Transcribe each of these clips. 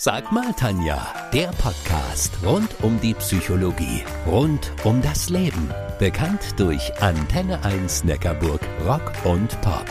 Sag mal, Tanja, der Podcast rund um die Psychologie, rund um das Leben. Bekannt durch Antenne 1 Neckarburg Rock und Pop.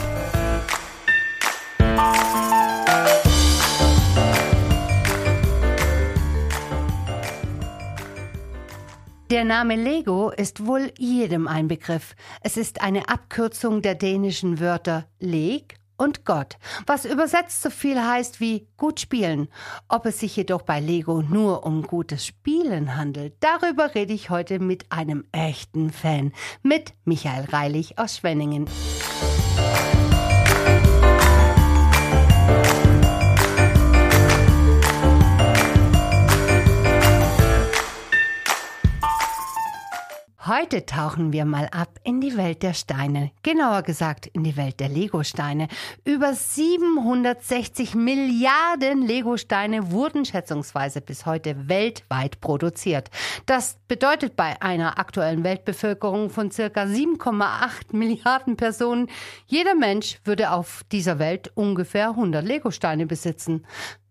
Der Name Lego ist wohl jedem ein Begriff. Es ist eine Abkürzung der dänischen Wörter Leg und Gott, was übersetzt so viel heißt wie gut spielen. Ob es sich jedoch bei Lego nur um gutes Spielen handelt, darüber rede ich heute mit einem echten Fan, mit Michael Reilich aus Schwenningen. Heute tauchen wir mal ab in die Welt der Steine, genauer gesagt in die Welt der Legosteine. Über 760 Milliarden Legosteine wurden schätzungsweise bis heute weltweit produziert. Das bedeutet bei einer aktuellen Weltbevölkerung von circa 7,8 Milliarden Personen, jeder Mensch würde auf dieser Welt ungefähr 100 Legosteine besitzen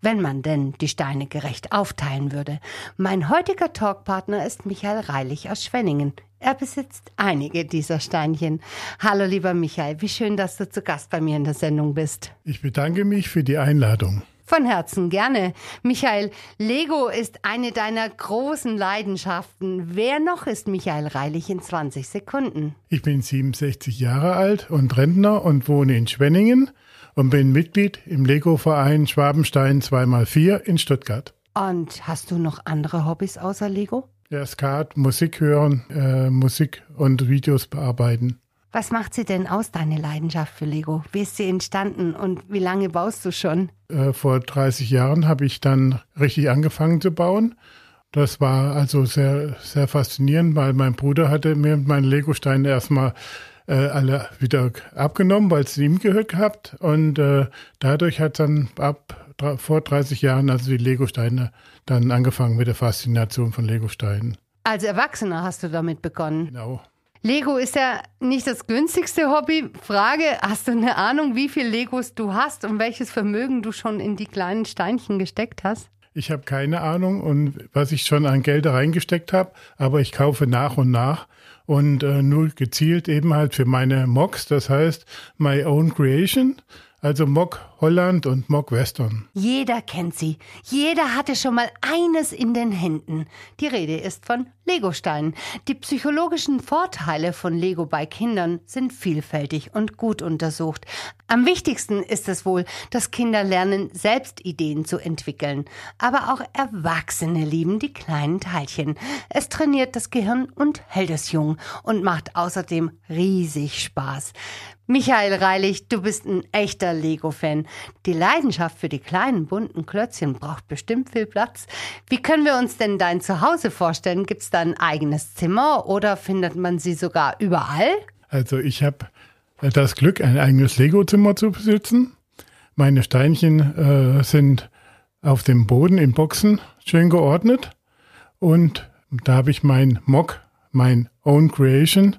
wenn man denn die Steine gerecht aufteilen würde. Mein heutiger Talkpartner ist Michael Reilich aus Schwenningen. Er besitzt einige dieser Steinchen. Hallo lieber Michael, wie schön, dass du zu Gast bei mir in der Sendung bist. Ich bedanke mich für die Einladung. Von Herzen gerne. Michael, Lego ist eine deiner großen Leidenschaften. Wer noch ist Michael Reilich in 20 Sekunden? Ich bin 67 Jahre alt und Rentner und wohne in Schwenningen und bin Mitglied im Lego-Verein Schwabenstein 2x4 in Stuttgart. Und hast du noch andere Hobbys außer Lego? Ja, Skat, Musik hören, äh, Musik und Videos bearbeiten. Was macht sie denn aus, deine Leidenschaft für Lego? Wie ist sie entstanden und wie lange baust du schon? Äh, vor 30 Jahren habe ich dann richtig angefangen zu bauen. Das war also sehr, sehr faszinierend, weil mein Bruder hatte mir meine Lego-Steine erstmal äh, alle wieder abgenommen, weil es ihm gehört gehabt. Und äh, dadurch hat dann ab vor 30 Jahren also die Lego-Steine dann angefangen mit der Faszination von Lego-Steinen. Als Erwachsener hast du damit begonnen. Genau. Lego ist ja nicht das günstigste Hobby. Frage, hast du eine Ahnung, wie viel Legos du hast und welches Vermögen du schon in die kleinen Steinchen gesteckt hast? Ich habe keine Ahnung und was ich schon an Geld reingesteckt habe, aber ich kaufe nach und nach und äh, nur gezielt eben halt für meine Mocks, das heißt My Own Creation. Also Mock Holland und Mock Western. Jeder kennt sie. Jeder hatte schon mal eines in den Händen. Die Rede ist von Legosteinen. Die psychologischen Vorteile von Lego bei Kindern sind vielfältig und gut untersucht. Am wichtigsten ist es wohl, dass Kinder lernen, selbst Ideen zu entwickeln. Aber auch Erwachsene lieben die kleinen Teilchen. Es trainiert das Gehirn und hält es jung und macht außerdem riesig Spaß. Michael Reilich, du bist ein echter Lego-Fan. Die Leidenschaft für die kleinen bunten Klötzchen braucht bestimmt viel Platz. Wie können wir uns denn dein Zuhause vorstellen? Gibt es da ein eigenes Zimmer oder findet man sie sogar überall? Also ich habe das Glück, ein eigenes Lego-Zimmer zu besitzen. Meine Steinchen äh, sind auf dem Boden in Boxen schön geordnet und da habe ich mein Mock, mein Own Creation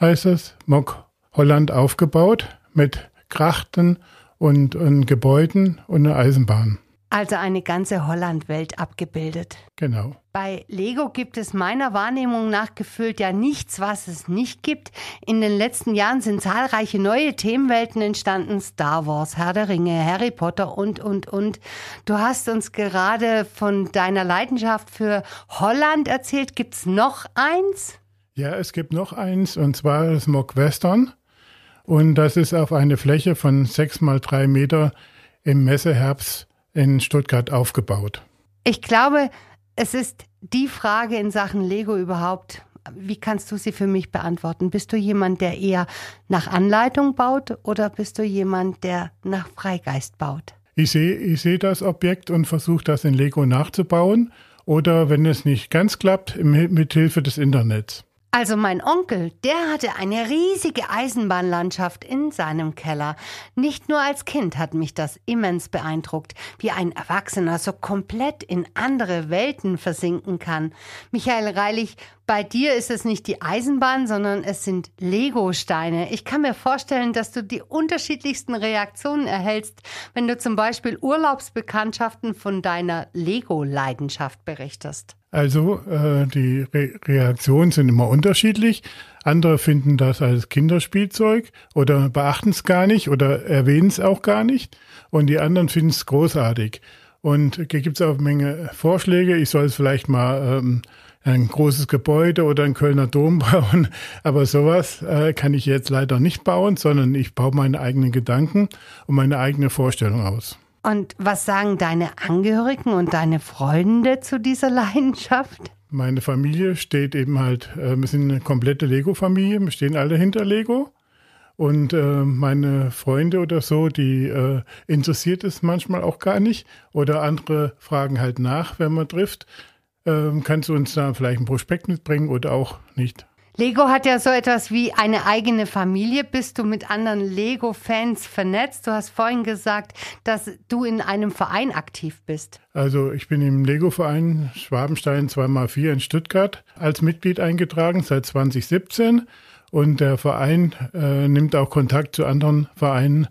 heißt es, Mock Holland aufgebaut mit Krachten und, und Gebäuden und einer Eisenbahn. Also eine ganze Hollandwelt abgebildet. Genau. Bei Lego gibt es meiner Wahrnehmung nach gefühlt ja nichts, was es nicht gibt. In den letzten Jahren sind zahlreiche neue Themenwelten entstanden. Star Wars, Herr der Ringe, Harry Potter und, und, und. Du hast uns gerade von deiner Leidenschaft für Holland erzählt. Gibt es noch eins? Ja, es gibt noch eins und zwar das Mock Western. Und das ist auf eine Fläche von sechs mal drei Meter im Messeherbst in Stuttgart aufgebaut. Ich glaube, es ist die Frage in Sachen Lego überhaupt. Wie kannst du sie für mich beantworten? Bist du jemand, der eher nach Anleitung baut oder bist du jemand, der nach Freigeist baut? Ich sehe ich seh das Objekt und versuche das in Lego nachzubauen oder wenn es nicht ganz klappt, mit Hilfe des Internets. Also mein Onkel, der hatte eine riesige Eisenbahnlandschaft in seinem Keller. Nicht nur als Kind hat mich das immens beeindruckt, wie ein Erwachsener so komplett in andere Welten versinken kann. Michael Reilich, bei dir ist es nicht die Eisenbahn, sondern es sind Lego-Steine. Ich kann mir vorstellen, dass du die unterschiedlichsten Reaktionen erhältst, wenn du zum Beispiel Urlaubsbekanntschaften von deiner Lego-Leidenschaft berichtest. Also äh, die Re Reaktionen sind immer unterschiedlich. Andere finden das als Kinderspielzeug oder beachten es gar nicht oder erwähnen es auch gar nicht. Und die anderen finden es großartig. Und hier gibt es auch eine Menge Vorschläge. Ich soll es vielleicht mal ähm, ein großes Gebäude oder ein Kölner Dom bauen. Aber sowas äh, kann ich jetzt leider nicht bauen, sondern ich baue meine eigenen Gedanken und meine eigene Vorstellung aus. Und was sagen deine Angehörigen und deine Freunde zu dieser Leidenschaft? Meine Familie steht eben halt, äh, wir sind eine komplette Lego-Familie, wir stehen alle hinter Lego. Und äh, meine Freunde oder so, die äh, interessiert es manchmal auch gar nicht. Oder andere fragen halt nach, wenn man trifft. Ähm, kannst du uns da vielleicht ein Prospekt mitbringen oder auch nicht? Lego hat ja so etwas wie eine eigene Familie. Bist du mit anderen Lego-Fans vernetzt? Du hast vorhin gesagt, dass du in einem Verein aktiv bist. Also ich bin im Lego-Verein Schwabenstein 2x4 in Stuttgart als Mitglied eingetragen seit 2017. Und der Verein äh, nimmt auch Kontakt zu anderen Vereinen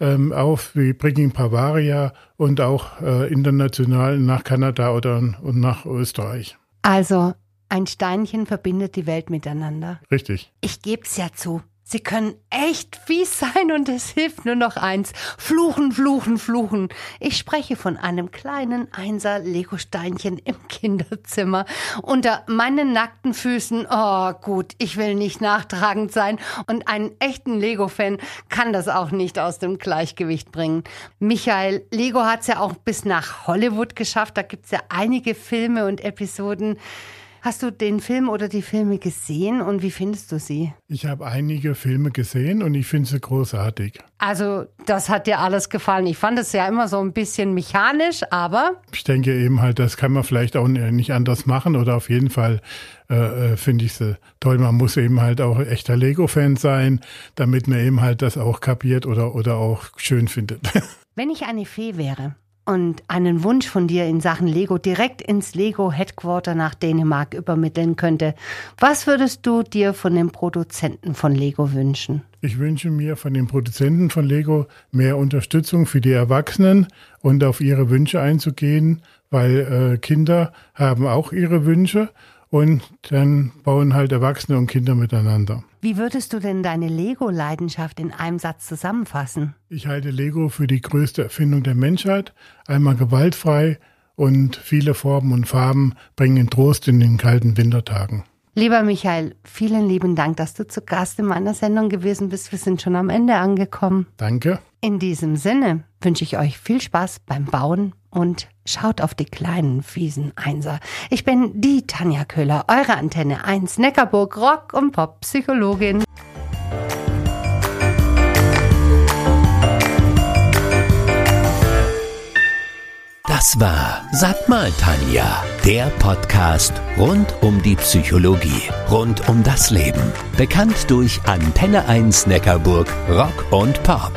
ähm, auf, wie Bringing Bavaria und auch äh, international nach Kanada oder und nach Österreich. Also ein Steinchen verbindet die Welt miteinander. Richtig. Ich geb's ja zu. Sie können echt fies sein und es hilft nur noch eins. Fluchen, fluchen, fluchen. Ich spreche von einem kleinen Einser Lego-Steinchen im Kinderzimmer. Unter meinen nackten Füßen. Oh, gut, ich will nicht nachtragend sein. Und einen echten Lego-Fan kann das auch nicht aus dem Gleichgewicht bringen. Michael, Lego hat's ja auch bis nach Hollywood geschafft. Da gibt's ja einige Filme und Episoden. Hast du den Film oder die Filme gesehen und wie findest du sie? Ich habe einige Filme gesehen und ich finde sie großartig. Also, das hat dir alles gefallen. Ich fand es ja immer so ein bisschen mechanisch, aber. Ich denke eben halt, das kann man vielleicht auch nicht anders machen oder auf jeden Fall äh, äh, finde ich sie toll. Man muss eben halt auch echter Lego-Fan sein, damit man eben halt das auch kapiert oder, oder auch schön findet. Wenn ich eine Fee wäre, und einen Wunsch von dir in Sachen Lego direkt ins Lego Headquarter nach Dänemark übermitteln könnte, was würdest du dir von den Produzenten von Lego wünschen? Ich wünsche mir von den Produzenten von Lego mehr Unterstützung für die Erwachsenen und auf ihre Wünsche einzugehen, weil äh, Kinder haben auch ihre Wünsche und dann bauen halt Erwachsene und Kinder miteinander. Wie würdest du denn deine Lego-Leidenschaft in einem Satz zusammenfassen? Ich halte Lego für die größte Erfindung der Menschheit, einmal gewaltfrei und viele Formen und Farben bringen Trost in den kalten Wintertagen. Lieber Michael, vielen lieben Dank, dass du zu Gast in meiner Sendung gewesen bist. Wir sind schon am Ende angekommen. Danke. In diesem Sinne wünsche ich euch viel Spaß beim Bauen und schaut auf die kleinen fiesen Einser. Ich bin die Tanja Köhler, eure Antenne 1 Neckarburg Rock und Pop Psychologin. Das war Sag mal Tanja, der Podcast rund um die Psychologie, rund um das Leben. Bekannt durch Antenne 1 Neckarburg Rock und Pop.